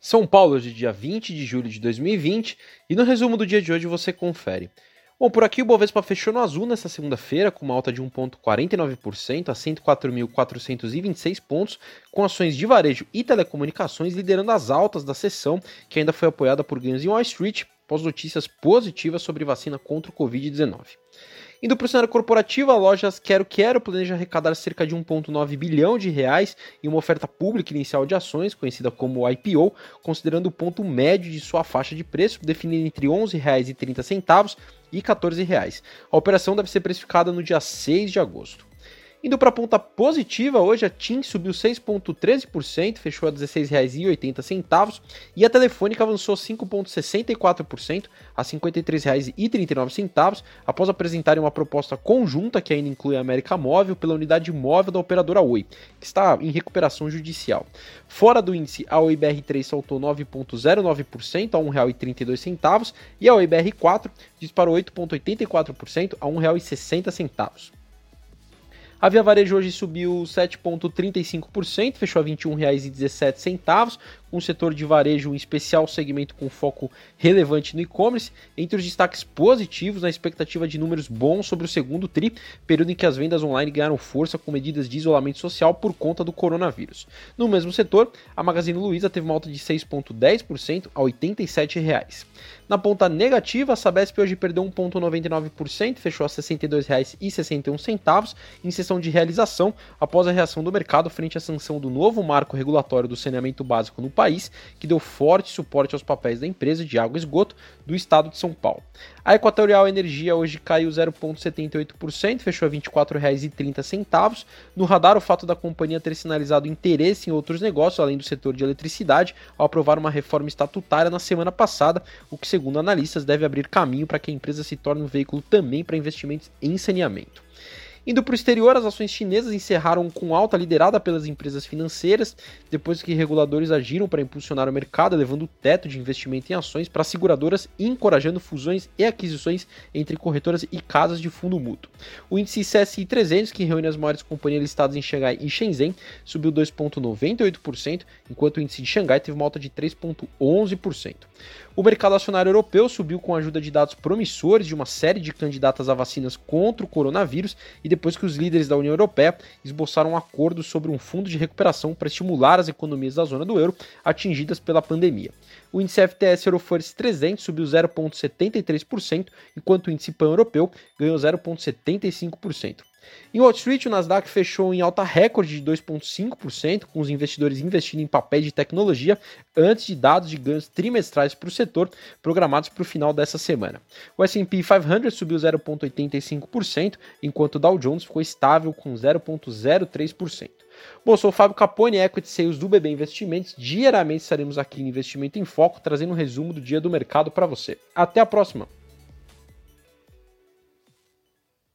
São Paulo, hoje, dia 20 de julho de 2020, e no resumo do dia de hoje você confere. Bom, por aqui o Bovespa fechou no azul nesta segunda-feira, com uma alta de 1,49% a 104.426 pontos, com ações de varejo e telecomunicações liderando as altas da sessão, que ainda foi apoiada por ganhos em Wall Street, pós notícias positivas sobre vacina contra o Covid-19. Indo para o cenário corporativo, a loja Quero Quero planeja arrecadar cerca de 1,9 bilhão de reais em uma oferta pública inicial de ações, conhecida como IPO, considerando o ponto médio de sua faixa de preço, definido entre R$ 11,30 e 14 reais. A operação deve ser precificada no dia 6 de agosto. Indo para a ponta positiva, hoje a TIM subiu 6,13%, fechou a R$ 16,80 e a Telefônica avançou 5,64% a R$ 53,39 após apresentarem uma proposta conjunta que ainda inclui a América Móvel pela unidade móvel da operadora Oi, que está em recuperação judicial. Fora do índice, a OIBR3 saltou 9,09% a R$ 1,32 e a OIBR4 disparou 8,84% a R$ 1,60. A Via Varejo hoje subiu 7,35%, fechou a R$ 21,17, o setor de varejo em especial segmento com foco relevante no e-commerce, entre os destaques positivos na expectativa de números bons sobre o segundo TRI, período em que as vendas online ganharam força com medidas de isolamento social por conta do coronavírus. No mesmo setor, a Magazine Luiza teve uma alta de 6,10% a R$ 87,00. Na ponta negativa, a Sabesp hoje perdeu 1,99%, fechou a R$ 62,61 em sessão de realização após a reação do mercado frente à sanção do novo marco regulatório do saneamento básico no país, que deu forte suporte aos papéis da empresa de água e esgoto do estado de São Paulo. A Equatorial Energia hoje caiu 0,78%, fechou a R$ 24,30. No radar, o fato da companhia ter sinalizado interesse em outros negócios, além do setor de eletricidade, ao aprovar uma reforma estatutária na semana passada, o que, segundo analistas, deve abrir caminho para que a empresa se torne um veículo também para investimentos em saneamento. Indo para o exterior, as ações chinesas encerraram com alta liderada pelas empresas financeiras, depois que reguladores agiram para impulsionar o mercado, levando o teto de investimento em ações para seguradoras e encorajando fusões e aquisições entre corretoras e casas de fundo mútuo. O índice CSI 300, que reúne as maiores companhias listadas em Xangai e Shenzhen, subiu 2,98%, enquanto o índice de Xangai teve uma alta de 3,11%. O mercado acionário europeu subiu com a ajuda de dados promissores de uma série de candidatas a vacinas contra o coronavírus e depois que os líderes da União Europeia esboçaram um acordo sobre um fundo de recuperação para estimular as economias da zona do euro atingidas pela pandemia. O índice FTS Euroforce 300 subiu 0,73%, enquanto o índice pan-europeu ganhou 0,75%. Em Wall Street, o Nasdaq fechou em alta recorde de 2,5%, com os investidores investindo em papéis de tecnologia antes de dados de ganhos trimestrais para o setor programados para o final dessa semana. O S&P 500 subiu 0,85%, enquanto o Dow Jones ficou estável com 0,03%. Bom, sou o Fábio Capone, Equity Sales do BB Investimentos. Diariamente estaremos aqui no Investimento em Foco, trazendo um resumo do dia do mercado para você. Até a próxima!